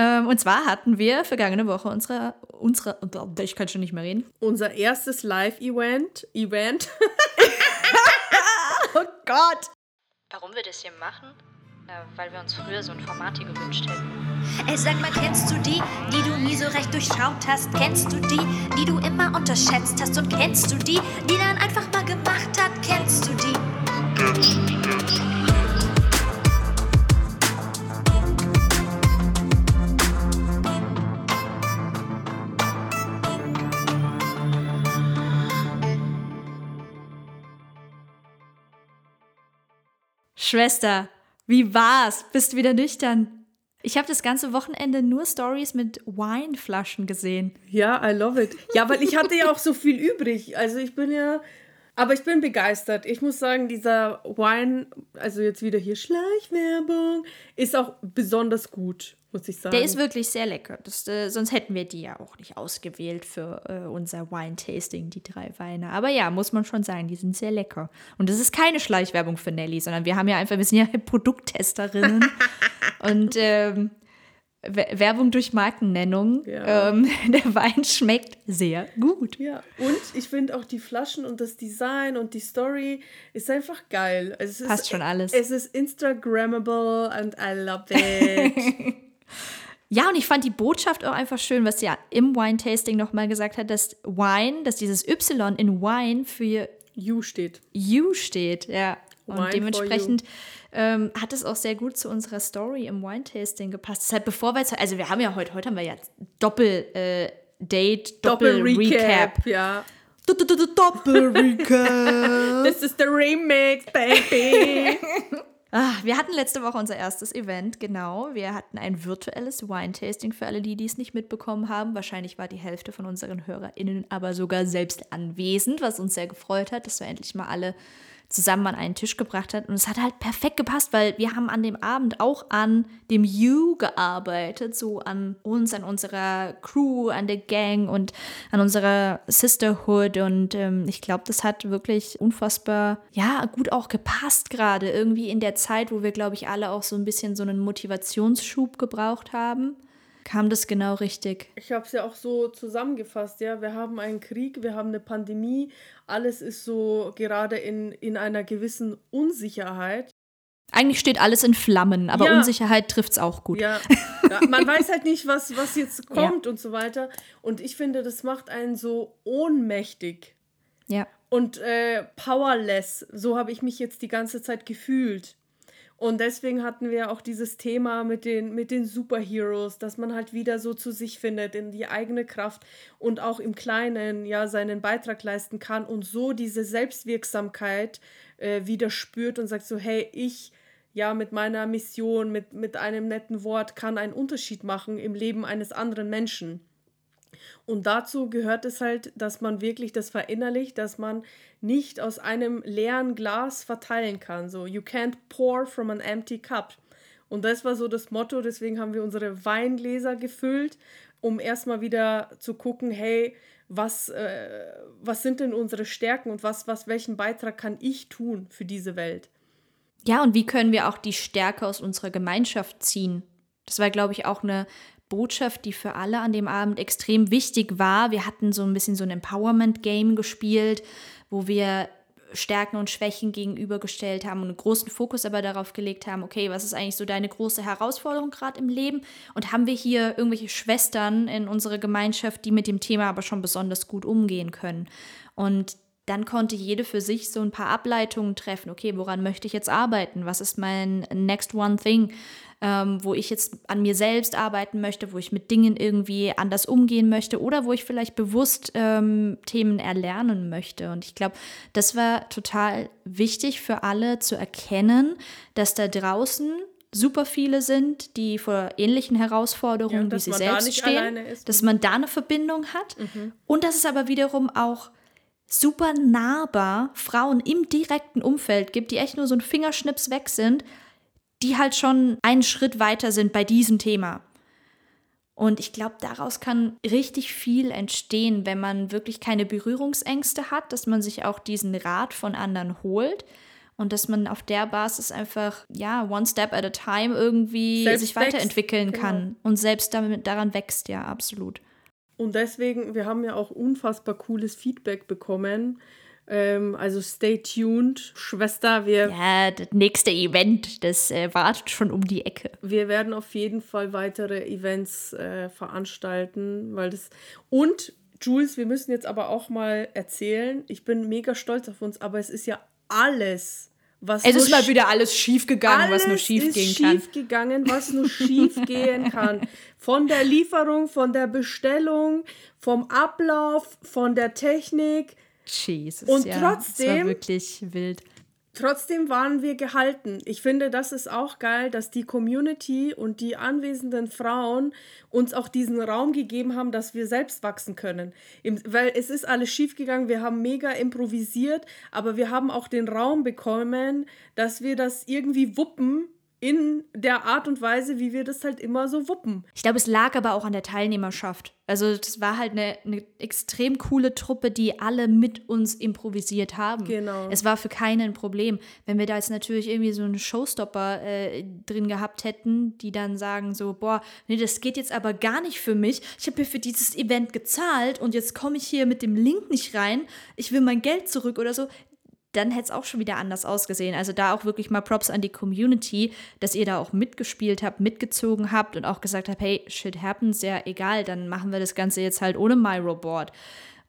Ähm, und zwar hatten wir vergangene Woche unsere, unsere, ich kann schon nicht mehr reden. Unser erstes Live-Event. Event. oh Gott. Warum wir das hier machen? Weil wir uns früher so ein Format hier gewünscht hätten. Ey, sag mal, kennst du die, die du nie so recht durchschaut hast? Kennst du die, die du immer unterschätzt hast? Und kennst du die, die dann einfach mal gemacht hat? Kennst du die? Schwester, wie war's? Bist du wieder nüchtern? Ich habe das ganze Wochenende nur Stories mit Weinflaschen gesehen. Ja, I love it. Ja, weil ich hatte ja auch so viel übrig. Also ich bin ja, aber ich bin begeistert. Ich muss sagen, dieser Wein, also jetzt wieder hier Schleichwerbung, ist auch besonders gut, muss ich sagen. Der ist wirklich sehr lecker. Das, äh, sonst hätten wir die ja auch nicht ausgewählt für äh, unser Wine-Tasting, die drei Weine. Aber ja, muss man schon sagen, die sind sehr lecker. Und das ist keine Schleichwerbung für Nelly, sondern wir haben ja einfach, wir sind ja Produkttesterinnen. und ähm, Werbung durch Markennennung. Ja. Ähm, der Wein schmeckt sehr gut. Ja, und ich finde auch die Flaschen und das Design und die Story ist einfach geil. Also es Passt ist, schon alles. Es ist Instagrammable and I love it. Ja, und ich fand die Botschaft auch einfach schön, was sie ja im Wine-Tasting nochmal gesagt hat, dass Wine, dass dieses Y in Wine für you steht. You steht, ja. Und Wine dementsprechend ähm, hat es auch sehr gut zu unserer Story im Wine-Tasting gepasst. Deshalb, bevor wir jetzt, also wir haben ja heute, heute haben wir ja Doppel-Date, Doppel-Recap. ja. Doppel-Recap. This is the remix, baby. Ah, wir hatten letzte Woche unser erstes Event, genau. Wir hatten ein virtuelles Wine-Tasting für alle, die dies nicht mitbekommen haben. Wahrscheinlich war die Hälfte von unseren HörerInnen aber sogar selbst anwesend, was uns sehr gefreut hat, dass wir endlich mal alle zusammen an einen Tisch gebracht hat. Und es hat halt perfekt gepasst, weil wir haben an dem Abend auch an dem You gearbeitet, so an uns, an unserer Crew, an der Gang und an unserer Sisterhood. Und ähm, ich glaube, das hat wirklich unfassbar, ja, gut auch gepasst gerade. Irgendwie in der Zeit, wo wir, glaube ich, alle auch so ein bisschen so einen Motivationsschub gebraucht haben. Kam das genau richtig? Ich habe es ja auch so zusammengefasst, ja. Wir haben einen Krieg, wir haben eine Pandemie, alles ist so gerade in, in einer gewissen Unsicherheit. Eigentlich steht alles in Flammen, aber Ja. Unsicherheit trifft es auch gut. Ja, ja, man weiß halt nicht, was, was jetzt kommt und so weiter. Und ich finde, das macht einen so ohnmächtig ja. und äh, powerless. So habe ich mich jetzt die ganze Zeit gefühlt. Und deswegen hatten wir auch dieses Thema mit den, mit den Superheroes, dass man halt wieder so zu sich findet, in die eigene Kraft und auch im Kleinen ja seinen Beitrag leisten kann und so diese Selbstwirksamkeit äh, wieder spürt und sagt so, hey, ich ja mit meiner Mission, mit, mit einem netten Wort kann einen Unterschied machen im Leben eines anderen Menschen. Und dazu gehört es halt, dass man wirklich das verinnerlicht, dass man nicht aus einem leeren Glas verteilen kann. So, you can't pour from an empty cup. Und das war so das Motto, deswegen haben wir unsere Weingläser gefüllt, um erstmal wieder zu gucken, hey, was, äh, was sind denn unsere Stärken und was, was, welchen Beitrag kann ich tun für diese Welt? Ja, und wie können wir auch die Stärke aus unserer Gemeinschaft ziehen? Das war, glaube ich, auch eine Botschaft, die für alle an dem Abend extrem wichtig war. Wir hatten so ein bisschen so ein Empowerment-Game gespielt, wo wir Stärken und Schwächen gegenübergestellt haben und einen großen Fokus aber darauf gelegt haben, okay, was ist eigentlich so deine große Herausforderung gerade im Leben? Und haben wir hier irgendwelche Schwestern in unserer Gemeinschaft, die mit dem Thema aber schon besonders gut umgehen können? Und dann konnte jede für sich so ein paar Ableitungen treffen. Okay, woran möchte ich jetzt arbeiten? Was ist mein next one thing, ähm, wo ich jetzt an mir selbst arbeiten möchte, wo ich mit Dingen irgendwie anders umgehen möchte oder wo ich vielleicht bewusst ähm, Themen erlernen möchte. Und ich glaube, das war total wichtig für alle zu erkennen, dass da draußen super viele sind, die vor ähnlichen Herausforderungen Ja, wie sie da selbst nicht stehen. Mhm. dass man da eine Verbindung hat und dass es aber wiederum auch super nahbar Frauen im direkten Umfeld gibt, die echt nur so ein Fingerschnips weg sind, die halt schon einen Schritt weiter sind bei diesem Thema. Und ich glaube, daraus kann richtig viel entstehen, wenn man wirklich keine Berührungsängste hat, dass man sich auch diesen Rat von anderen holt und dass man auf der Basis einfach, ja, one step at a time irgendwie Selbst sich wächst, weiterentwickeln genau. kann und selbst damit daran wächst, ja, absolut. Und deswegen, wir haben ja auch unfassbar cooles Feedback bekommen. Ähm, also stay tuned, Schwester. Wir, Ja, das nächste Event, das äh, wartet schon um die Ecke. wir werden auf jeden Fall weitere Events äh, veranstalten, weil das. Und Jules, wir müssen jetzt aber auch mal erzählen. Ich bin mega stolz auf uns, aber es ist ja alles, was Es ist mal wieder alles schief gegangen, was nur schief ist gehen schief kann. gegangen, was nur schief gehen kann. Von der Lieferung, von der Bestellung, vom Ablauf, von der Technik. Jesus, Und ja, Es war trotzdem- wirklich wild. Trotzdem waren wir gehalten. Ich finde, das ist auch geil, dass die Community und die anwesenden Frauen uns auch diesen Raum gegeben haben, dass wir selbst wachsen können. Im, weil es ist alles schiefgegangen, wir haben mega improvisiert, aber wir haben auch den Raum bekommen, dass wir das irgendwie wuppen in der Art und Weise, wie wir das halt immer so wuppen. Ich glaube, es lag aber auch an der Teilnehmerschaft. Also das war halt eine, eine extrem coole Truppe, die alle mit uns improvisiert haben. Genau. Es war für keinen ein Problem. Wenn wir da jetzt natürlich irgendwie so einen Showstopper äh, drin gehabt hätten, die dann sagen so, boah, nee, das geht jetzt aber gar nicht für mich. Ich habe mir für dieses Event gezahlt und jetzt komme ich hier mit dem Link nicht rein. Ich will mein Geld zurück oder so dann hätte es auch schon wieder anders ausgesehen. Also da auch wirklich mal Props an die Community, dass ihr da auch mitgespielt habt, mitgezogen habt und auch gesagt habt, hey, shit happens, ja egal, dann machen wir das Ganze jetzt halt ohne MyRoboard.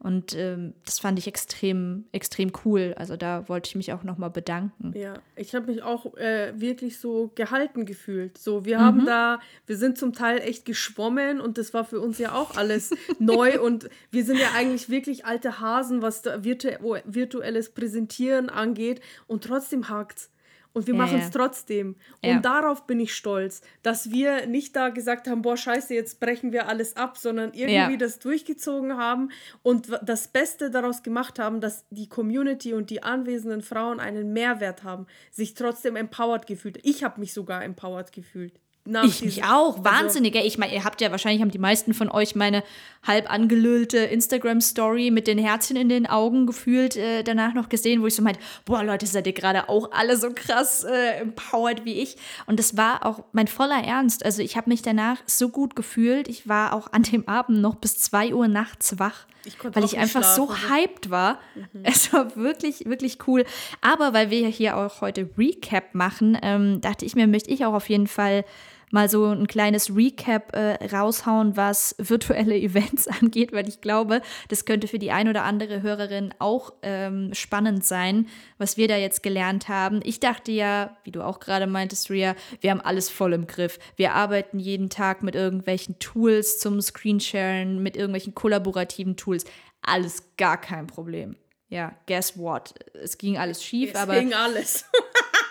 Und ähm, das fand ich extrem, extrem cool. Also da wollte ich mich auch nochmal bedanken. Ja, ich habe mich auch äh, wirklich so gehalten gefühlt. So, wir haben da, wir sind zum Teil echt geschwommen und das war für uns ja auch alles neu und wir sind ja eigentlich wirklich alte Hasen, was da virtu virtuelles Präsentieren angeht und trotzdem hakt's. Und wir Ja, machen es ja. trotzdem. Und Ja. darauf bin ich stolz, dass wir nicht da gesagt haben, boah, scheiße, jetzt brechen wir alles ab, sondern irgendwie das durchgezogen haben und das Beste daraus gemacht haben, dass die Community und die anwesenden Frauen einen Mehrwert haben, sich trotzdem empowered gefühlt. Ich habe mich sogar empowered gefühlt. Nach Ich mich auch, also- wahnsinnig. ey. Ich meine, ihr habt ja wahrscheinlich, haben die meisten von euch meine halb angelüllte Instagram-Story mit den Herzchen in den Augen gefühlt äh, danach noch gesehen, wo ich so meinte, boah Leute, seid ihr gerade auch alle so krass äh, empowered wie ich. Und das war auch mein voller Ernst. Also ich habe mich danach so gut gefühlt. Ich war auch an dem Abend noch bis 2 Uhr nachts wach. Ich weil ich einfach so hyped war. Es war wirklich, wirklich cool. Aber weil wir hier auch heute Recap machen, ähm, dachte ich mir, möchte ich auch auf jeden Fall mal so ein kleines Recap äh, raushauen, was virtuelle Events angeht, weil ich glaube, das könnte für die ein oder andere Hörerin auch ähm, spannend sein, was wir da jetzt gelernt haben. Ich dachte ja, wie du auch gerade meintest, Ria, wir haben alles voll im Griff. Wir arbeiten jeden Tag mit irgendwelchen Tools zum Screensharen, mit irgendwelchen kollaborativen Tools. Alles gar kein Problem. Ja, guess what? Es ging alles schief, aber Deswegen alles.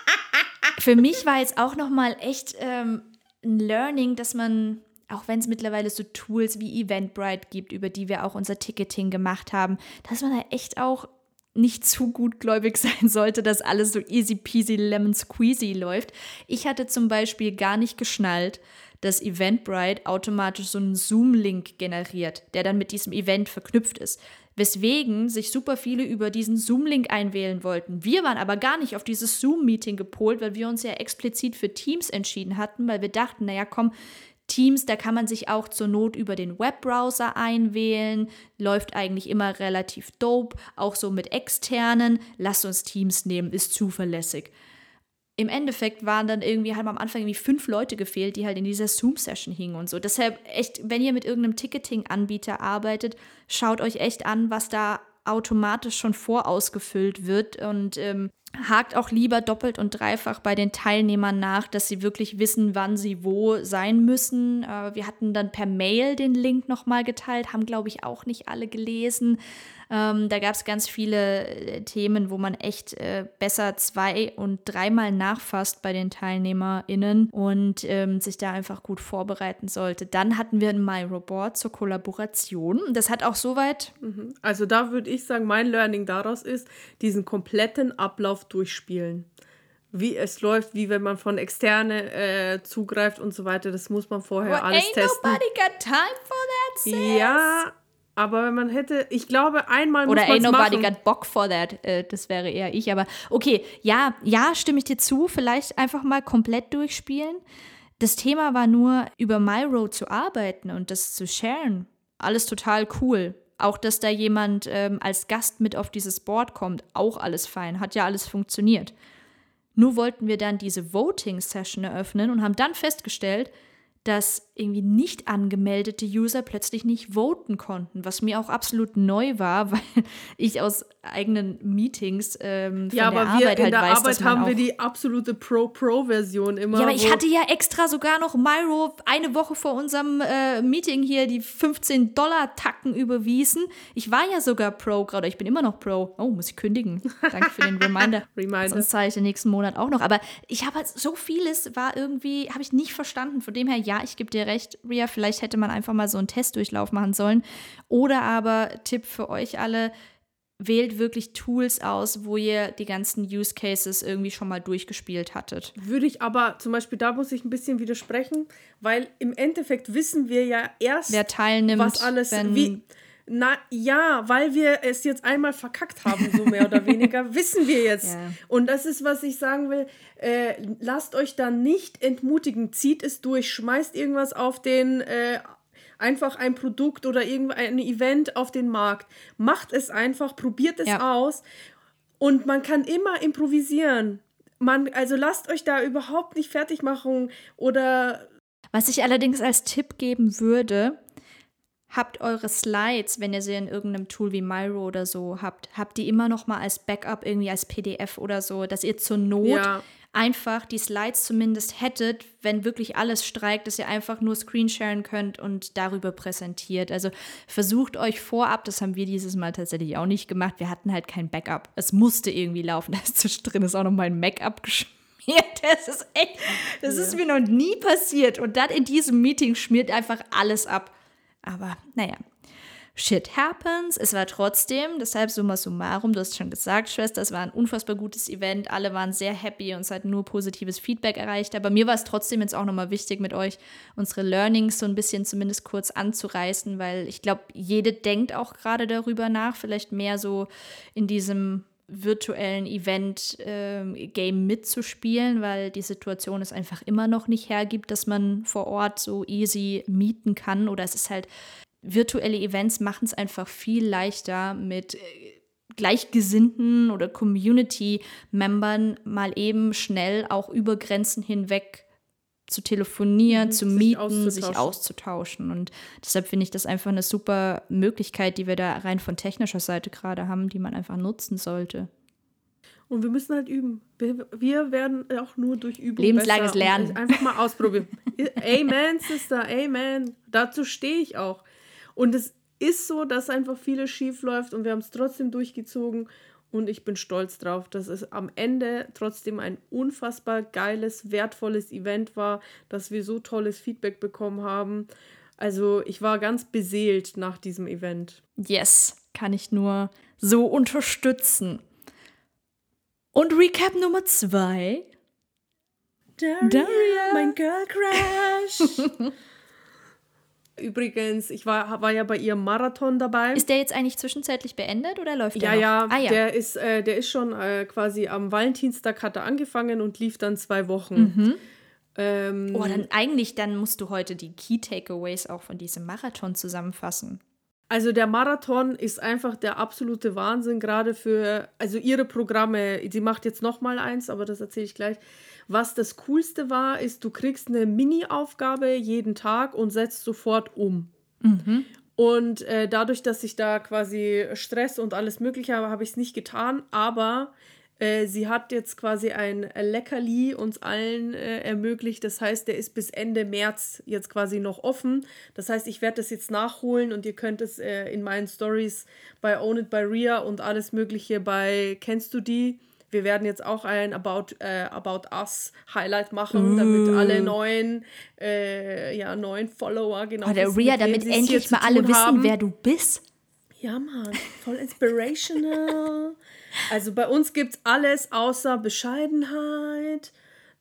für mich war jetzt auch noch mal echt ähm, ein Learning, dass man, auch wenn es mittlerweile so Tools wie Eventbrite gibt, über die wir auch unser Ticketing gemacht haben, dass man da echt auch nicht zu gutgläubig sein sollte, dass alles so easy peasy lemon squeezy läuft. Ich hatte zum Beispiel gar nicht geschnallt, dass Eventbrite automatisch so einen Zoom-Link generiert, der dann mit diesem Event verknüpft ist. Weswegen sich super viele über diesen Zoom-Link einwählen wollten. Wir waren aber gar nicht auf dieses Zoom-Meeting gepolt, weil wir uns ja explizit für Teams entschieden hatten, weil wir dachten, naja, komm, Teams, da kann man sich auch zur Not über den Webbrowser einwählen, läuft eigentlich immer relativ dope, auch so mit externen. Lasst uns Teams nehmen, ist zuverlässig. Im Endeffekt waren dann irgendwie, haben am Anfang irgendwie fünf Leute gefehlt, die halt in dieser Zoom-Session hingen und so. Deshalb echt, wenn ihr mit irgendeinem Ticketing-Anbieter arbeitet, schaut euch echt an, was da automatisch schon vorausgefüllt wird und ähm, hakt auch lieber doppelt und dreifach bei den Teilnehmern nach, dass sie wirklich wissen, wann sie wo sein müssen. Äh, wir hatten dann per Mail den Link nochmal geteilt, haben, glaube ich, auch nicht alle gelesen. Ähm, da gab es ganz viele äh, Themen, wo man echt äh, besser zwei- und dreimal nachfasst bei den TeilnehmerInnen und ähm, sich da einfach gut vorbereiten sollte. Dann hatten wir ein MyRobot zur Kollaboration. Das hat auch soweit Also da würde ich sagen, mein Learning daraus ist, diesen kompletten Ablauf durchspielen. Wie es läuft, wie wenn man von externe äh, zugreift und so weiter. Das muss man vorher alles ain't testen. nobody got time for that, sis. Ja, Aber wenn man hätte, ich glaube, einmal Oder muss ain't nobody machen. got Bock for that. Äh, das wäre eher ich. Aber okay, ja, ja, stimme ich dir zu. Vielleicht einfach mal komplett durchspielen. Das Thema war nur, über MyRow zu arbeiten und das zu sharen. Alles total cool. Auch, dass da jemand ähm, als Gast mit auf dieses Board kommt, auch alles fein. Hat ja alles funktioniert. Nur wollten wir dann diese Voting-Session eröffnen und haben dann festgestellt, dass irgendwie nicht angemeldete User plötzlich nicht voten konnten, was mir auch absolut neu war, weil ich aus eigenen Meetings ähm, von Ja, der aber wir Arbeit in halt der weiß, dass Arbeit haben wir die absolute Pro-Pro-Version immer. ja, aber ich hatte ja extra sogar noch Myro eine Woche vor unserem äh, Meeting hier die 15 Dollar Tacken überwiesen. Ich war ja sogar Pro gerade, ich bin immer noch Pro. Oh, muss ich kündigen. Danke für den Reminder. Reminder. Sonst zahle ich den nächsten Monat auch noch. Aber ich habe halt so vieles war irgendwie, habe ich nicht verstanden. Von dem her, ja, ich gebe dir recht, Ria, vielleicht hätte man einfach mal so einen Testdurchlauf machen sollen. Oder aber Tipp für euch alle, wählt wirklich Tools aus, wo ihr die ganzen Use Cases irgendwie schon mal durchgespielt hattet. Würde ich aber zum Beispiel, da muss ich ein bisschen widersprechen, weil im Endeffekt wissen wir ja erst, Wer teilnimmt, was alles, wenn wie, na ja, weil wir es jetzt einmal verkackt haben, so mehr oder weniger, wissen wir jetzt. Ja. Und das ist, was ich sagen will, äh, lasst euch da nicht entmutigen, zieht es durch, schmeißt irgendwas auf den, äh, einfach ein Produkt oder irgendein Event auf den Markt. Macht es einfach, probiert es Ja. aus und man kann immer improvisieren. Man, also lasst euch da überhaupt nicht fertig machen oder Was ich allerdings als Tipp geben würde, habt eure Slides, wenn ihr sie in irgendeinem Tool wie Miro oder so habt, habt die immer noch mal als Backup irgendwie als PDF oder so, dass ihr zur Not Ja. einfach die Slides zumindest hättet, wenn wirklich alles streikt, dass ihr einfach nur Screensharen könnt und darüber präsentiert. Also versucht euch vorab, das haben wir dieses Mal tatsächlich auch nicht gemacht, wir hatten halt kein Backup. Es musste irgendwie laufen, da ist zwischendrin ist auch noch mal ein Make-up geschmiert. Das ist echt, das ist mir noch nie passiert. Und dann in diesem Meeting schmiert einfach alles ab. Aber naja, shit happens. Es war trotzdem, deshalb summa summarum, du hast schon gesagt, Schwester, es war ein unfassbar gutes Event. Alle waren sehr happy und es hat nur positives Feedback erreicht. Aber mir war es trotzdem jetzt auch nochmal wichtig, mit euch unsere Learnings so ein bisschen zumindest kurz anzureißen, weil ich glaube, jede denkt auch gerade darüber nach, vielleicht mehr so in diesem virtuellen Event-Game mitzuspielen, weil die Situation es einfach immer noch nicht hergibt, dass man vor Ort so easy mieten kann. Oder es ist halt, virtuelle Events machen es einfach viel leichter mit äh, Gleichgesinnten oder Community-Membern mal eben schnell auch über Grenzen hinweg zu telefonieren, zu sich mieten, sich auszutauschen. auszutauschen. Und deshalb finde ich das einfach eine super Möglichkeit, die wir da rein von technischer Seite gerade haben, die man einfach nutzen sollte. Und wir müssen halt üben. Wir, wir werden auch nur durch Übung Lebenslanges Lernen. Einfach mal ausprobieren. Amen, Sister, Amen. Dazu stehe ich auch. Und es ist so, dass einfach vieles schief läuft und wir haben es trotzdem durchgezogen. Und ich bin stolz drauf, dass es am Ende trotzdem ein unfassbar geiles, wertvolles Event war, dass wir so tolles Feedback bekommen haben. Also ich war ganz beseelt nach diesem Event. Yes, kann ich nur so unterstützen. Und Recap Nummer zwei. Daria, Daria. mein Girl Crush. Übrigens, ich war, war ja bei ihrem Marathon dabei. Ist der jetzt eigentlich zwischenzeitlich beendet oder läuft ja, der noch? ja, Ah, ja. der ist, äh, der ist schon äh, quasi am Valentinstag hat er angefangen und lief dann zwei Wochen. Ähm, oh, dann eigentlich, dann musst du heute die Key Takeaways auch von diesem Marathon zusammenfassen. Also der Marathon ist einfach der absolute Wahnsinn, gerade für, also ihre Programme, sie macht jetzt noch mal eins, aber das erzähle ich gleich. Was das Coolste war, ist, du kriegst eine Mini-Aufgabe jeden Tag und setzt sofort um. Und äh, dadurch, dass ich da quasi Stress und alles Mögliche habe, habe ich es nicht getan, aber äh, sie hat jetzt quasi ein Leckerli uns allen äh, ermöglicht. Das heißt, der ist bis Ende März jetzt quasi noch offen. Das heißt, ich werde das jetzt nachholen und ihr könnt es äh, in meinen Stories bei Own It by Ria und alles Mögliche bei Kennst du die? Wir werden jetzt auch ein About, äh, About Us Highlight machen, damit alle neuen, äh, ja, neuen Follower genau. Oh, der wissen, Ria, damit endlich mal alle tun wissen, haben. wer du bist. Ja, Mann, voll inspirational. also bei uns gibt's alles außer Bescheidenheit.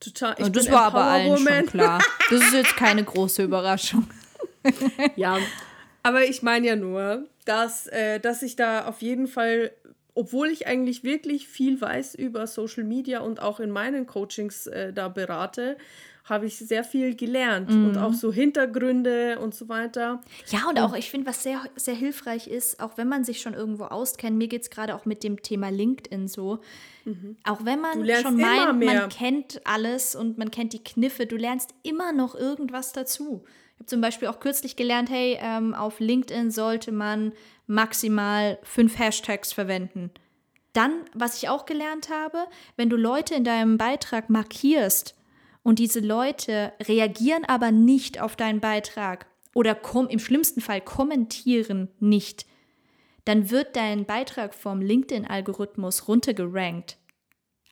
Total. Ich Und das bin war aber allen schon klar. Das ist jetzt keine große Überraschung. Ja, aber ich meine ja nur, dass, äh, dass ich da auf jeden Fall, obwohl ich eigentlich wirklich viel weiß über Social Media und auch in meinen Coachings äh, da berate, habe ich sehr viel gelernt Mhm. und auch so Hintergründe und so weiter. Ja, und auch ich finde, was sehr, sehr hilfreich ist, auch wenn man sich schon irgendwo auskennt, mir geht es gerade auch mit dem Thema LinkedIn so, auch wenn man schon meint, man kennt alles und man kennt die Kniffe, du lernst immer noch irgendwas dazu. Ich habe zum Beispiel auch kürzlich gelernt, hey, ähm, auf LinkedIn sollte man maximal fünf Hashtags verwenden. Dann, was ich auch gelernt habe, wenn du Leute in deinem Beitrag markierst und diese Leute reagieren aber nicht auf deinen Beitrag oder kom im schlimmsten Fall kommentieren nicht, dann wird dein Beitrag vom LinkedIn-Algorithmus runtergerankt.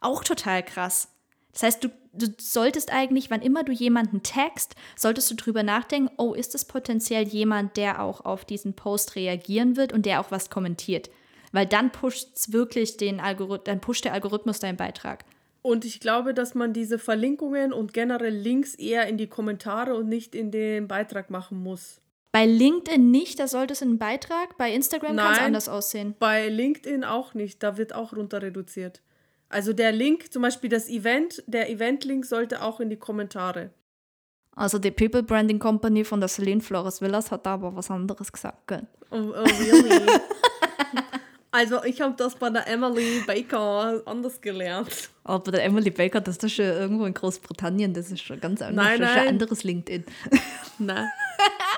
Auch total krass. Das heißt, du, du solltest eigentlich, wann immer du jemanden tagst, solltest du drüber nachdenken, oh, ist es potenziell jemand, der auch auf diesen Post reagieren wird und der auch was kommentiert. Weil dann pusht wirklich den Algorithmus, dann pusht der Algorithmus deinen Beitrag. Und ich glaube, dass man diese Verlinkungen und generell Links eher in die Kommentare und nicht in den Beitrag machen muss. Bei LinkedIn nicht, da sollte es in einen Beitrag. Bei Instagram kann es anders aussehen. Bei LinkedIn auch nicht, da wird auch runter reduziert. Also der Link, zum Beispiel das Event, der Event-Link sollte auch in die Kommentare. Also die People Branding Company von der Celine Flores Villas hat da aber was anderes gesagt. Gell? Oh, oh really? also ich habe das bei der Emily Baker anders gelernt. Aber der Emily Baker, das ist schon irgendwo in Großbritannien, das ist schon ganz anders. Nein, das ist schon nein. ein anderes LinkedIn. Na.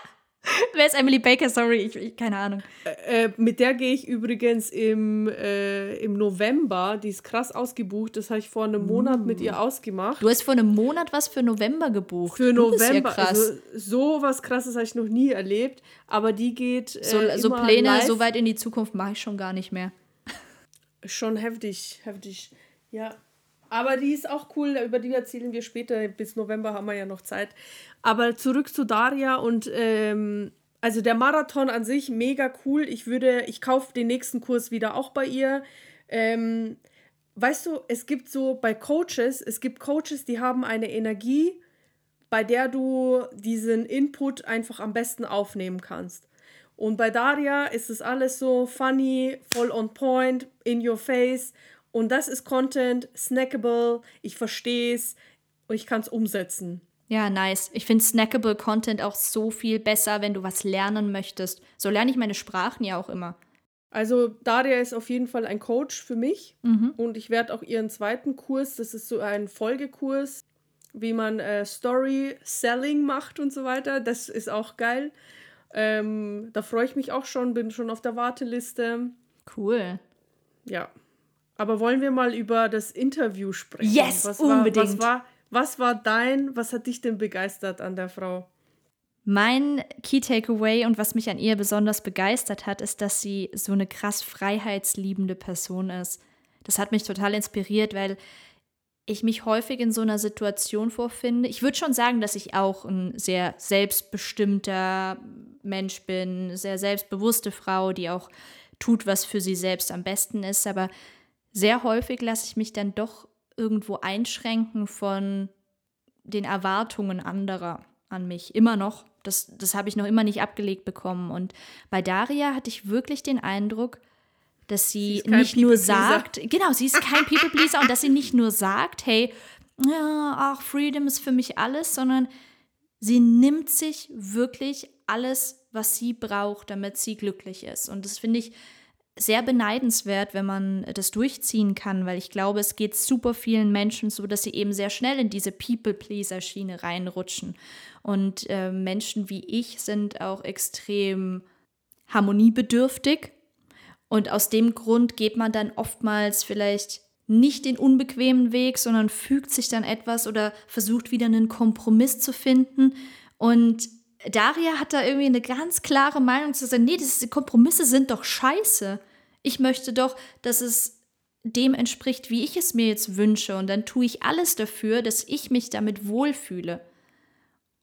Wer ist Emily Baker? Sorry, ich, ich keine Ahnung. Äh, mit der gehe ich übrigens im, äh, im November, die ist krass ausgebucht, das habe ich vor einem Monat mit ihr ausgemacht. Du hast vor einem Monat was für November gebucht. Für Du November, Ja krass. also so was krasses habe ich noch nie erlebt, aber die geht äh, so, so Pläne live. so weit in die Zukunft mache ich schon gar nicht mehr. Schon heftig, heftig. Ja. Aber die ist auch cool, über die erzählen wir später. Bis November haben wir ja noch Zeit. Aber zurück zu Daria und ähm, also der Marathon an sich mega cool. Ich würde, ich kaufe den nächsten Kurs wieder auch bei ihr. Ähm, weißt du, es gibt so bei Coaches, es gibt Coaches, die haben eine Energie, bei der du diesen Input einfach am besten aufnehmen kannst. Und bei Daria ist es alles so funny, voll on point, in your face. Und das ist Content, snackable, ich verstehe es und ich kann es umsetzen. Ja, nice. Ich finde snackable Content auch so viel besser, wenn du was lernen möchtest. So lerne ich meine Sprachen ja auch immer. Also Daria ist auf jeden Fall ein Coach für mich und ich werde auch ihren zweiten Kurs, das ist so ein Folgekurs, wie man äh, Story Selling macht und so weiter. Das ist auch geil. Ähm, da freue ich mich auch schon, bin schon auf der Warteliste. Cool. Ja. Aber wollen wir mal über das Interview sprechen? Yes, was war, unbedingt. Was war, was war dein, was hat dich denn begeistert an der Frau? Mein Key Takeaway und was mich an ihr besonders begeistert hat, ist, dass sie so eine krass freiheitsliebende Person ist. Das hat mich total inspiriert, weil ich mich häufig in so einer Situation vorfinde. Ich würde schon sagen, dass ich auch ein sehr selbstbestimmter Mensch bin, eine sehr selbstbewusste Frau, die auch tut, was für sie selbst am besten ist. Aber sehr häufig lasse ich mich dann doch irgendwo einschränken von den Erwartungen anderer an mich. Immer noch. Das, das habe ich noch immer nicht abgelegt bekommen. Und bei Daria hatte ich wirklich den Eindruck, dass sie, kein nicht nur sagt, genau, sie ist kein People-Pleaser und dass sie nicht nur sagt, hey, ja, ach, Freedom ist für mich alles, sondern sie nimmt sich wirklich alles, was sie braucht, damit sie glücklich ist. Und das finde ich sehr beneidenswert, wenn man das durchziehen kann, weil ich glaube, es geht super vielen Menschen so, dass sie eben sehr schnell in diese People-Pleaser-Schiene reinrutschen. Und äh, Menschen wie ich sind auch extrem harmoniebedürftig. Und aus dem Grund geht man dann oftmals vielleicht nicht den unbequemen Weg, sondern fügt sich dann etwas oder versucht wieder einen Kompromiss zu finden. Und Daria hat da irgendwie eine ganz klare Meinung zu sagen, nee, das, Kompromisse sind doch scheiße. Ich möchte doch, dass es dem entspricht, wie ich es mir jetzt wünsche. Und dann tue ich alles dafür, dass ich mich damit wohlfühle.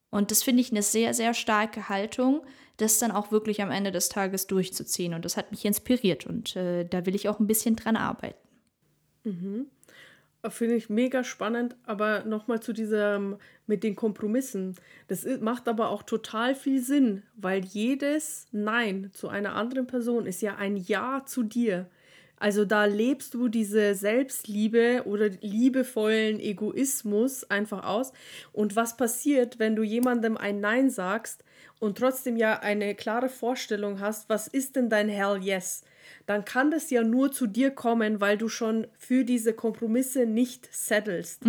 Und das finde ich eine sehr, sehr starke Haltung, das dann auch wirklich am Ende des Tages durchzuziehen. Und das hat mich inspiriert und äh, da will ich auch ein bisschen dran arbeiten. Finde ich mega spannend, aber nochmal zu diesem mit den Kompromissen. Das macht aber auch total viel Sinn, weil jedes Nein zu einer anderen Person ist ja ein Ja zu dir. Also da lebst du diese Selbstliebe oder liebevollen Egoismus einfach aus. Und was passiert, wenn du jemandem ein Nein sagst und trotzdem ja eine klare Vorstellung hast, was ist denn dein Hell Yes? Dann kann das ja nur zu dir kommen, weil du schon für diese Kompromisse nicht settlest.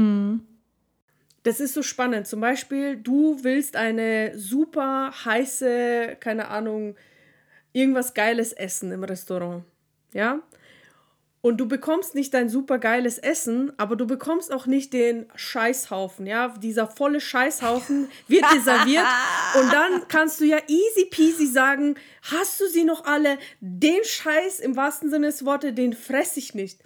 Das ist so spannend. Zum Beispiel, du willst eine super heiße, keine Ahnung, irgendwas Geiles essen im Restaurant. Ja? Und du bekommst nicht dein super geiles Essen, aber du bekommst auch nicht den Scheißhaufen, ja? Dieser volle Scheißhaufen wird dir serviert und dann kannst du ja easy peasy sagen, hast du sie noch alle? Den Scheiß im wahrsten Sinne des Wortes, den fress ich nicht.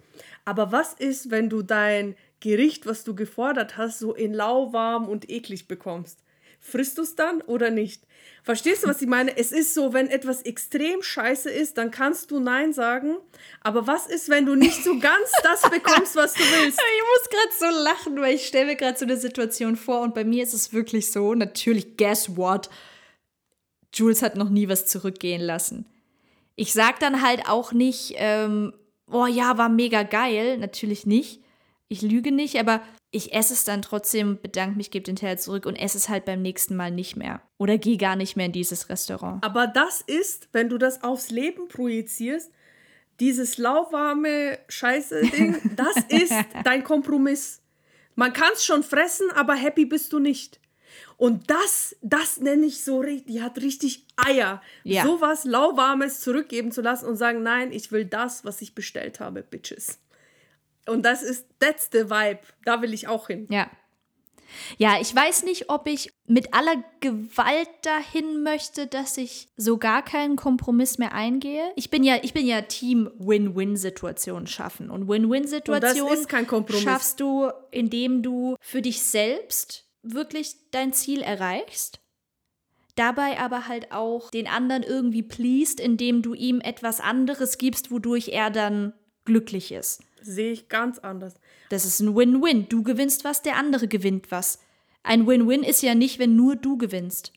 Aber was ist, wenn du dein Gericht, was du gefordert hast, so in lauwarm und eklig bekommst? Frisst du es dann oder nicht? Verstehst du, was ich meine? Es ist so, wenn etwas extrem scheiße ist, dann kannst du Nein sagen. Aber was ist, wenn du nicht so ganz das bekommst, was du willst? Ich muss gerade so lachen, weil ich stelle mir gerade so eine Situation vor und bei mir ist es wirklich so, natürlich, guess what? Jules hat noch nie was zurückgehen lassen. Ich sag dann halt auch nicht, ähm, oh ja, war mega geil, natürlich nicht. Ich lüge nicht, aber ich esse es dann trotzdem, bedanke mich, gebe den Teller zurück und esse es halt beim nächsten Mal nicht mehr. Oder gehe gar nicht mehr in dieses Restaurant. Aber das ist, wenn du das aufs Leben projizierst, dieses lauwarme Scheiße-Ding, das ist dein Kompromiss. Man kann es schon fressen, aber happy bist du nicht. Und das, das nenne ich so richtig, die hat richtig Eier. Ja. Sowas lauwarmes zurückgeben zu lassen und sagen, nein, ich will das, was ich bestellt habe, Bitches. Und das ist, that's the vibe. Da will ich auch hin. Ja. Ja, ich weiß nicht, ob ich mit aller Gewalt dahin möchte, dass ich so gar keinen Kompromiss mehr eingehe. Ich bin ja, ich bin ja Team Win-Win-Situationen schaffen. Und Win-Win-Situationen schaffst du, indem du für dich selbst wirklich dein Ziel erreichst. Dabei aber halt auch den anderen irgendwie pleased, indem du ihm etwas anderes gibst, wodurch er dann glücklich ist. Sehe ich ganz anders. Das ist ein Win-Win. Du gewinnst was, der andere gewinnt was. Ein Win-Win ist ja nicht, wenn nur du gewinnst.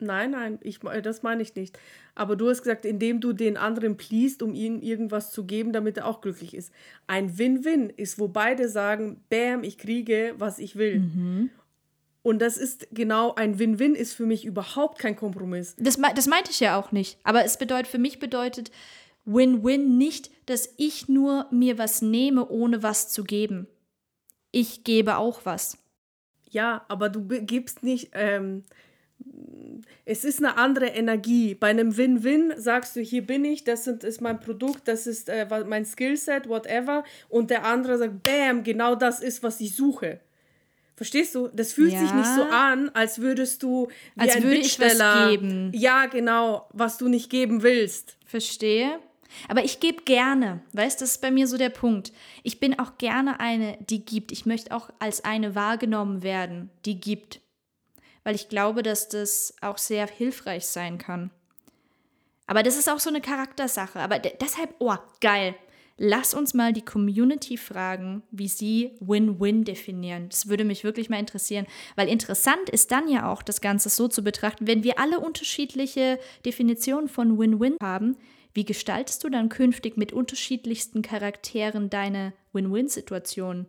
Nein, nein, ich, das meine ich nicht. Aber du hast gesagt, indem du den anderen pleast, um ihm irgendwas zu geben, damit er auch glücklich ist. Ein Win-Win ist, wo beide sagen, bam, ich kriege, was ich will. Und das ist genau, ein Win-Win ist für mich überhaupt kein Kompromiss. Das, das meinte ich ja auch nicht. Aber es bedeutet, für mich bedeutet Win-Win nicht, dass ich nur mir was nehme, ohne was zu geben. Ich gebe auch was. Ja, aber du gibst nicht, ähm, es ist eine andere Energie. Bei einem Win-Win sagst du, hier bin ich, das sind, ist mein Produkt, das ist äh, mein Skillset, whatever. Und der andere sagt, bam, genau das ist, was ich suche. Verstehst du? Das fühlt sich Ja. nicht so an, als würdest du Als würde ich was geben. Ja, genau, was du nicht geben willst. Verstehe. Aber ich gebe gerne. Weißt das ist bei mir so der Punkt. Ich bin auch gerne eine, die gibt. Ich möchte auch als eine wahrgenommen werden, die gibt. Weil ich glaube, dass das auch sehr hilfreich sein kann. Aber das ist auch so eine Charaktersache. Aber de- deshalb, oh, geil. Lass uns mal die Community fragen, wie sie Win-Win definieren. Das würde mich wirklich mal interessieren. Weil interessant ist dann ja auch, das Ganze so zu betrachten, wenn wir alle unterschiedliche Definitionen von Win-Win haben, wie gestaltest du dann künftig mit unterschiedlichsten Charakteren deine Win-Win-Situation?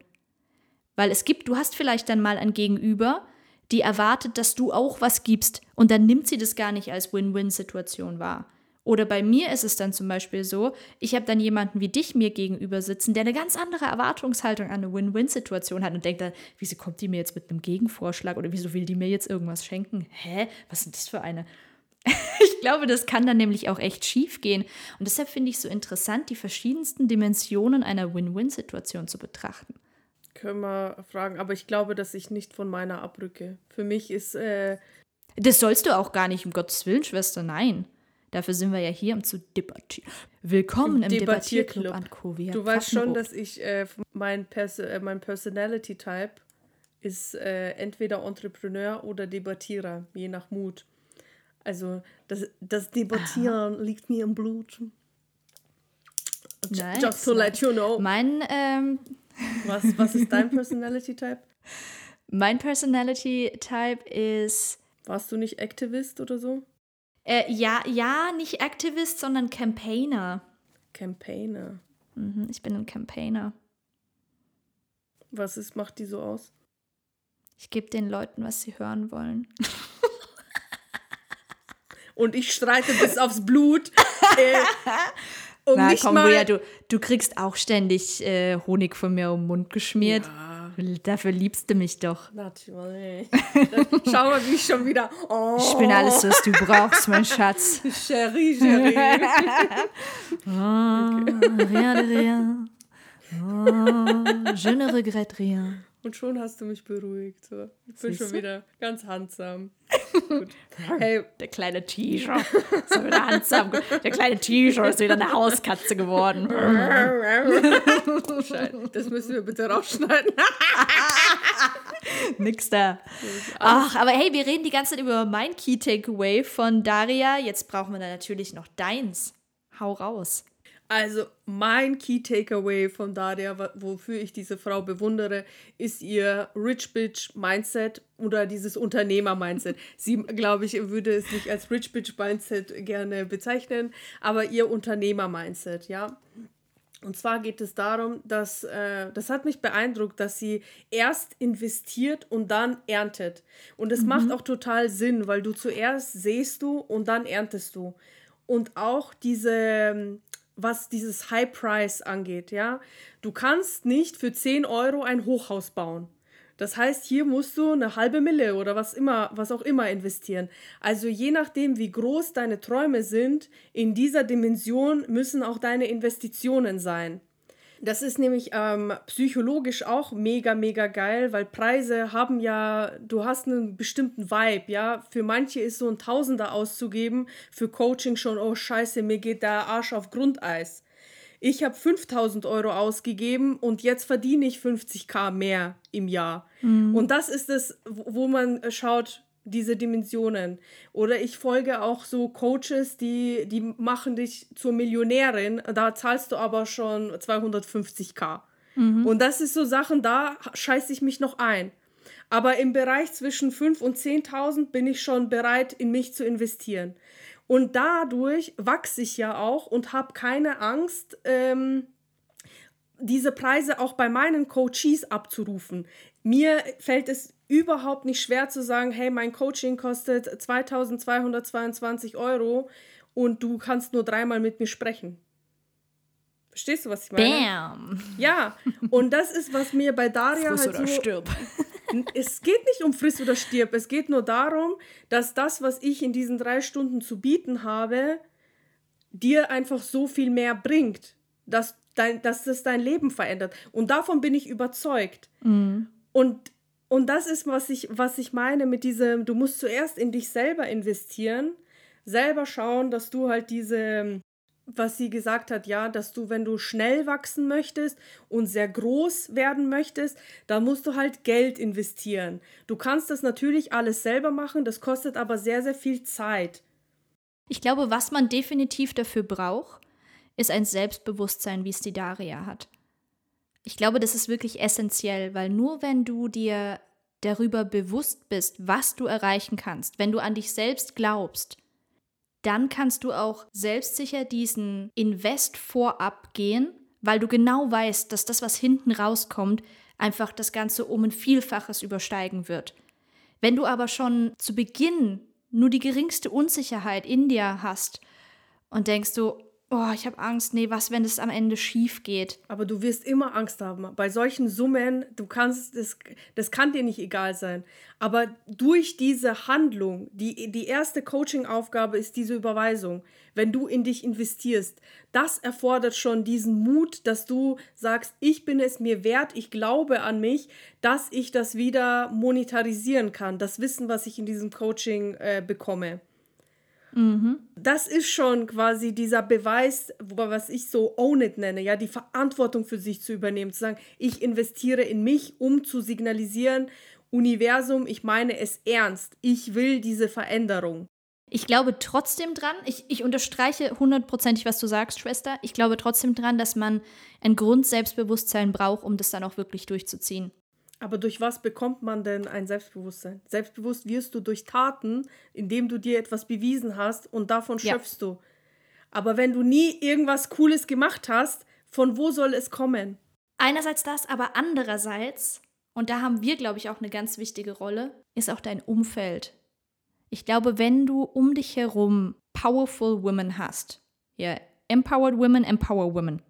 Weil es gibt, du hast vielleicht dann mal ein Gegenüber, die erwartet, dass du auch was gibst und dann nimmt sie das gar nicht als Win-Win-Situation wahr. Oder bei mir ist es dann zum Beispiel so, ich habe dann jemanden wie dich mir gegenüber sitzen, der eine ganz andere Erwartungshaltung an eine Win-Win-Situation hat und denkt dann, wieso kommt die mir jetzt mit einem Gegenvorschlag oder wieso will die mir jetzt irgendwas schenken? Hä? Was ist das für eine? Ich glaube, das kann dann nämlich auch echt schief gehen. Und deshalb finde ich es so interessant, die verschiedensten Dimensionen einer Win-Win-Situation zu betrachten. Können wir fragen, aber ich glaube, dass ich nicht von meiner abrücke. Für mich ist, äh, Das sollst du auch gar nicht, um Gottes Willen, Schwester, nein. Dafür sind wir ja hier, um zu debattieren. Willkommen im, Debattierclub an Covia. Du weißt schon, dass ich, äh, mein, Pers äh, mein Personality-Type ist äh, entweder Entrepreneur oder Debattierer, je nach Mut. Also das, das Debattieren liegt mir im Blut. Nice, Just to let you know. Mein, ähm, Was, was ist dein Personality-Type? Mein Personality-Type ist. Warst du nicht Activist oder so? Äh, ja, ja, nicht Activist, sondern Campaigner. Campaigner. Mhm, ich bin ein Campaigner. Was ist, macht die so aus? Ich gebe den Leuten, was sie hören wollen. Und ich streite bis aufs Blut. Äh, um Na komm, mal Ria, du, du kriegst auch ständig äh, Honig von mir um den Mund geschmiert. Ja. Dafür liebst du mich doch. Natürlich. Schau mal, wie ich schon wieder. Oh, Ich bin alles, was du brauchst, mein Schatz. Cherie, Cherie. Oh, rien de rien. Oh, je ne regrette rien. Und schon hast du mich beruhigt. So. Ich bin schon wieder ganz handsam. Gut. Hey, Der kleine T-Shirt ist wieder handsam. Der kleine T-Shirt ist wieder eine Hauskatze geworden. Das müssen wir bitte rausschneiden. Nix da. Ach, aber hey, wir reden die ganze Zeit über mein Key Takeaway von Daria. Jetzt brauchen wir natürlich noch deins. Hau raus. Also, mein Key Takeaway von Daria, wofür ich diese Frau bewundere, ist ihr Rich Bitch Mindset oder dieses Unternehmer-Mindset. Sie, glaube ich, würde es nicht als Rich Bitch Mindset gerne bezeichnen, aber ihr Unternehmer-Mindset, ja. Und zwar geht es darum, dass, äh, das hat mich beeindruckt, dass sie erst investiert und dann erntet. Und es macht auch total Sinn, weil du zuerst sähst du und dann erntest du. Und auch diese, ähm, was dieses High Price angeht, ja. Du kannst nicht für 10 Euro ein Hochhaus bauen. Das heißt, hier musst du eine halbe Mille oder was immer, was auch immer investieren. Also je nachdem, wie groß deine Träume sind, in dieser Dimension müssen auch deine Investitionen sein. Das ist nämlich ähm, psychologisch auch mega, mega geil, weil Preise haben ja, du hast einen bestimmten Vibe, ja. Für manche ist so ein Tausender auszugeben, für Coaching schon, oh scheiße, mir geht der Arsch auf Grundeis. Ich habe 5000 Euro ausgegeben und jetzt verdiene ich 50k mehr im Jahr. Und das ist es, wo wo man äh, schaut, diese Dimensionen. Oder ich folge auch so Coaches, die, die machen dich zur Millionärin, da zahlst du aber schon 250k. Und das ist so Sachen, da scheiße ich mich noch ein. Aber im Bereich zwischen 5.000 und 10.000 bin ich schon bereit, in mich zu investieren. Und dadurch wachse ich ja auch und habe keine Angst, ähm, diese Preise auch bei meinen Coaches abzurufen. Mir fällt es überhaupt nicht schwer zu sagen, hey, mein Coaching kostet 2222 Euro und du kannst nur dreimal mit mir sprechen. Verstehst du, was ich meine? Bam. Ja, und das ist, was mir bei Daria Friss halt oder so, stirb. es geht nicht um friss oder stirb. Es geht nur darum, dass das, was ich in diesen drei Stunden zu bieten habe, dir einfach so viel mehr bringt, dass, dein, dass das dein Leben verändert. Und davon bin ich überzeugt. Und, und das ist, was ich, was ich meine mit diesem, du musst zuerst in dich selber investieren, selber schauen, dass du halt diese was sie gesagt hat, ja, dass du, wenn du schnell wachsen möchtest und sehr groß werden möchtest, dann musst du halt Geld investieren. Du kannst das natürlich alles selber machen, das kostet aber sehr, sehr viel Zeit. Ich glaube, was man definitiv dafür braucht, ist ein Selbstbewusstsein, wie es die Daria hat. Ich glaube, das ist wirklich essentiell, weil nur wenn du dir darüber bewusst bist, was du erreichen kannst, wenn du an dich selbst glaubst, dann kannst du auch selbstsicher diesen Invest vorab gehen, weil du genau weißt, dass das, was hinten rauskommt, einfach das Ganze um ein Vielfaches übersteigen wird. Wenn du aber schon zu Beginn nur die geringste Unsicherheit in dir hast und denkst du, oh, ich habe Angst, nee, was, wenn es am Ende schief geht? Aber du wirst immer Angst haben. Bei solchen Summen, du kannst, das, das kann dir nicht egal sein. Aber durch diese Handlung, die, die erste Coaching-Aufgabe ist diese Überweisung. Wenn du in dich investierst, das erfordert schon diesen Mut, dass du sagst, ich bin es mir wert, ich glaube an mich, dass ich das wieder monetarisieren kann. Das Wissen, was ich in diesem Coaching äh, bekomme. Das ist schon quasi dieser Beweis, was ich so Own It nenne, ja, die Verantwortung für sich zu übernehmen, zu sagen, ich investiere in mich, um zu signalisieren, Universum, ich meine es ernst, ich will diese Veränderung. Ich glaube trotzdem dran, ich, ich unterstreiche hundertprozentig, was du sagst, Schwester. Ich glaube trotzdem dran, dass man ein Grundselbstbewusstsein braucht, um das dann auch wirklich durchzuziehen. Aber durch was bekommt man denn ein Selbstbewusstsein? Selbstbewusst wirst du durch Taten, indem du dir etwas bewiesen hast und davon Ja. schöpfst du. Aber wenn du nie irgendwas Cooles gemacht hast, von wo soll es kommen? Einerseits das, aber andererseits, und da haben wir, glaube ich, auch eine ganz wichtige Rolle, ist auch dein Umfeld. Ich glaube, wenn du um dich herum powerful women hast, ja, empowered women, empower women,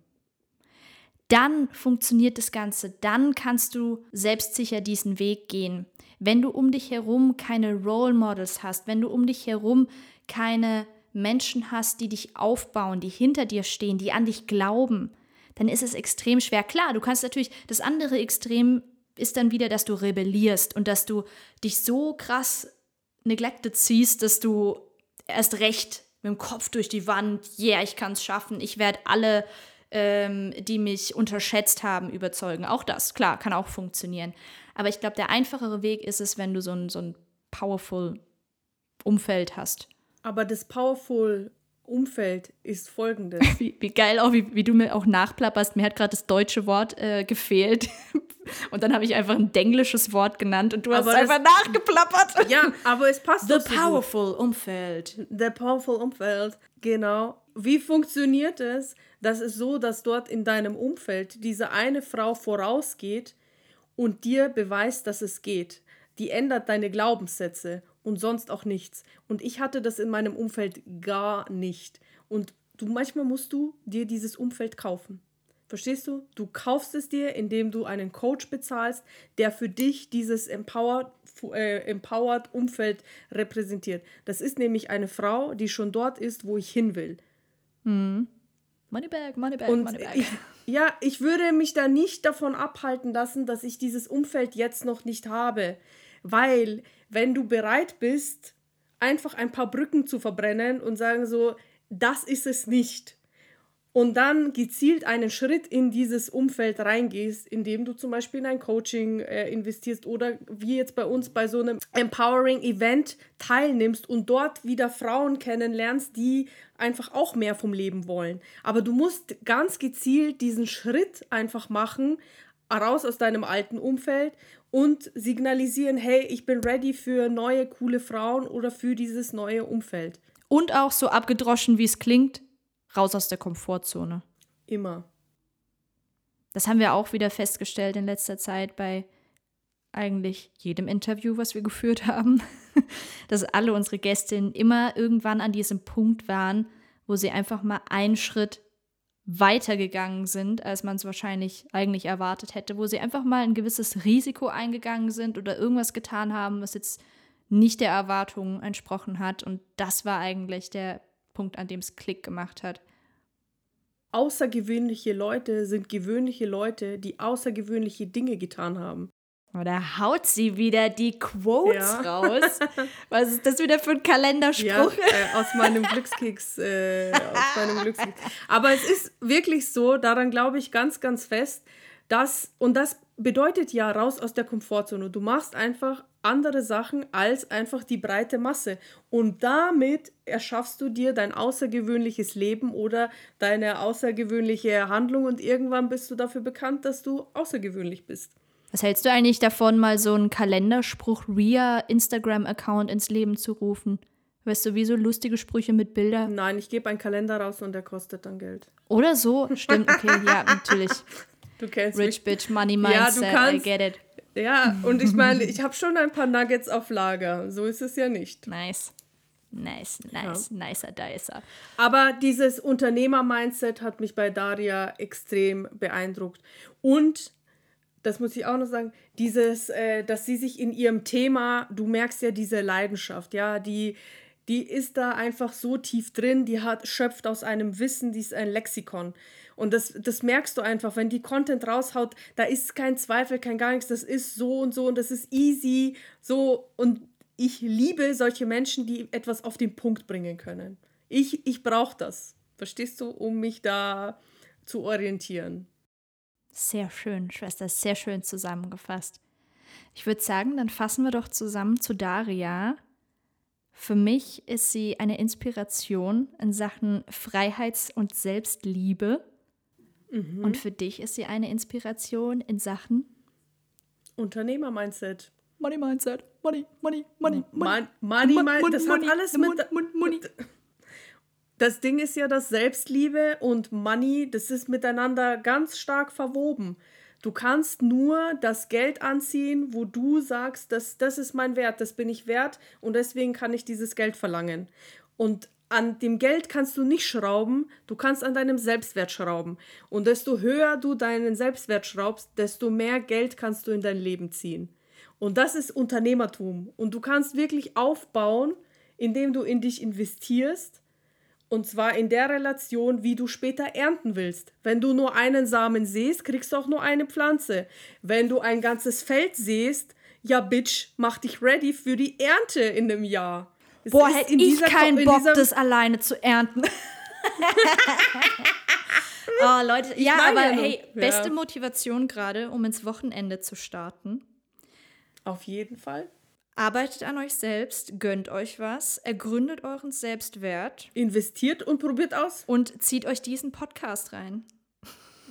dann funktioniert das Ganze, dann kannst du selbstsicher diesen Weg gehen. Wenn du um dich herum keine Role Models hast, wenn du um dich herum keine Menschen hast, die dich aufbauen, die hinter dir stehen, die an dich glauben, dann ist es extrem schwer. Klar, du kannst natürlich, das andere Extrem ist dann wieder, dass du rebellierst und dass du dich so krass neglected siehst, dass du erst recht mit dem Kopf durch die Wand, yeah, ich kann es schaffen, ich werde alle, ähm, die mich unterschätzt haben, überzeugen. Auch das, klar, kann auch funktionieren. Aber ich glaube, der einfachere Weg ist es, wenn du so ein, so ein powerful Umfeld hast. Aber das Powerful Umfeld ist folgendes. Wie, wie geil auch, wie, wie du mir auch nachplapperst. Mir hat gerade das deutsche Wort äh, gefehlt. Und dann habe ich einfach ein denglisches Wort genannt und du hast es einfach nachgeplappert. ja, aber es passt The doch so powerful Umfeld. Der Powerful Umfeld, genau. Wie funktioniert es? Das ist so, dass dort in deinem Umfeld diese eine Frau vorausgeht und dir beweist, dass es geht. Die ändert deine Glaubenssätze und sonst auch nichts. Und ich hatte das in meinem Umfeld gar nicht. Und du manchmal musst du dir dieses Umfeld kaufen. Verstehst du? Du kaufst es dir, indem du einen Coach bezahlst, der für dich dieses empowered, äh, empowered Umfeld repräsentiert. Das ist nämlich eine Frau, die schon dort ist, wo ich hin will. Moneybag, Moneybag, Und Moneybag. ich, ja, ich würde mich da nicht davon abhalten lassen, dass ich dieses Umfeld jetzt noch nicht habe. Weil, wenn du bereit bist, einfach ein paar Brücken zu verbrennen und sagen so, das ist es nicht. Und dann gezielt einen Schritt in dieses Umfeld reingehst, indem du zum Beispiel in ein Coaching äh, investierst oder wie jetzt bei uns bei so einem Empowering Event teilnimmst und dort wieder Frauen kennenlernst, die einfach auch mehr vom Leben wollen. Aber du musst ganz gezielt diesen Schritt einfach machen, raus aus deinem alten Umfeld und signalisieren, hey, ich bin ready für neue, coole Frauen oder für dieses neue Umfeld. Und auch so abgedroschen, wie es klingt, raus aus der Komfortzone. Immer. Das haben wir auch wieder festgestellt in letzter Zeit bei eigentlich jedem Interview, was wir geführt haben, dass alle unsere Gästinnen immer irgendwann an diesem Punkt waren, wo sie einfach mal einen Schritt weitergegangen sind, als man es wahrscheinlich eigentlich erwartet hätte, wo sie einfach mal ein gewisses Risiko eingegangen sind oder irgendwas getan haben, was jetzt nicht der Erwartung entsprochen hat. Und das war eigentlich der Punkt, an dem es Klick gemacht hat. Außergewöhnliche Leute sind gewöhnliche Leute, die außergewöhnliche Dinge getan haben. Oder haut sie wieder die Quotes Ja. raus? Was ist das wieder für ein Kalenderspruch? Ja, äh, aus meinem Glückskeks. Äh, aus meinem Glückskeks. Aber es ist wirklich so, daran glaube ich ganz, ganz fest, dass, und das bedeutet ja raus aus der Komfortzone. Du machst einfach andere Sachen als einfach die breite Masse. Und damit erschaffst du dir dein außergewöhnliches Leben oder deine außergewöhnliche Handlung und irgendwann bist du dafür bekannt, dass du außergewöhnlich bist. Was hältst du eigentlich davon, mal so einen Kalenderspruch Ria Instagram-Account ins Leben zu rufen? Weißt du, wie so lustige Sprüche mit Bildern? Nein, ich gebe einen Kalender raus und der kostet dann Geld. Oder so? Stimmt, okay, ja, natürlich. Du kennst mich. Rich Bitch, Money Ja, du Mindset, I kannst- get it. Ja, und ich meine, ich habe schon ein paar Nuggets auf Lager. So ist es ja nicht. Nice. Nice, nice, nicer Dicer. Aber dieses Unternehmer-Mindset hat mich bei Daria extrem beeindruckt. Und, das muss ich auch noch sagen, dieses, äh, dass sie sich in ihrem Thema, du merkst ja diese Leidenschaft, ja, die, die ist da einfach so tief drin, die hat, schöpft aus einem Wissen, die ist ein Lexikon. Und das, das merkst du einfach, wenn die Content raushaut, da ist kein Zweifel, kein gar nichts, das ist so und so und das ist easy, so und ich liebe solche Menschen, die etwas auf den Punkt bringen können. Ich, ich brauche das, verstehst du, um mich da zu orientieren. Sehr schön, Schwester, sehr schön zusammengefasst. Ich würde sagen, dann fassen wir doch zusammen zu Daria. Für mich ist sie eine Inspiration in Sachen Freiheits- und Selbstliebe. Und für dich ist sie eine Inspiration in Sachen Unternehmer-Mindset. Money Mindset. Money, Money, Money, Mon- Money, Mon- das hat alles mit- Money. Das Ding ist ja, dass Selbstliebe und Money, das ist miteinander ganz stark verwoben. Du kannst nur das Geld anziehen, wo du sagst, das, das ist mein Wert, das bin ich wert und deswegen kann ich dieses Geld verlangen. Und an dem Geld kannst du nicht schrauben, du kannst an deinem Selbstwert schrauben. Und desto höher du deinen Selbstwert schraubst, desto mehr Geld kannst du in dein Leben ziehen. Und das ist Unternehmertum. Und du kannst wirklich aufbauen, indem du in dich investierst. Und zwar in der Relation, wie du später ernten willst. Wenn du nur einen Samen säst, kriegst du auch nur eine Pflanze. Wenn du ein ganzes Feld säst, ja, Bitch, mach dich ready für die Ernte in einem Jahr. Es Boah, hätte ich keinen in Bock, das alleine zu ernten. oh, Leute, ja, meine aber ja hey, ja. beste Motivation gerade, um ins Wochenende zu starten. Auf jeden Fall. Arbeitet an euch selbst, gönnt euch was, ergründet euren Selbstwert Investiert und probiert aus. und zieht euch diesen Podcast rein.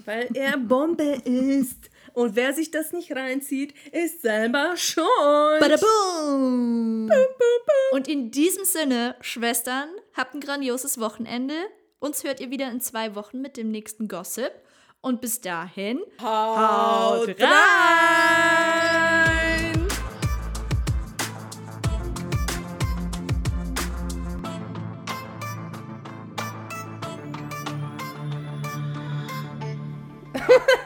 Weil er Bombe ist. Und wer sich das nicht reinzieht, ist selber schon. Badaboom! Und in diesem Sinne, Schwestern, habt ein grandioses Wochenende. Uns hört ihr wieder in zwei Wochen mit dem nächsten Gossip. Und bis dahin, Haut rein! rein!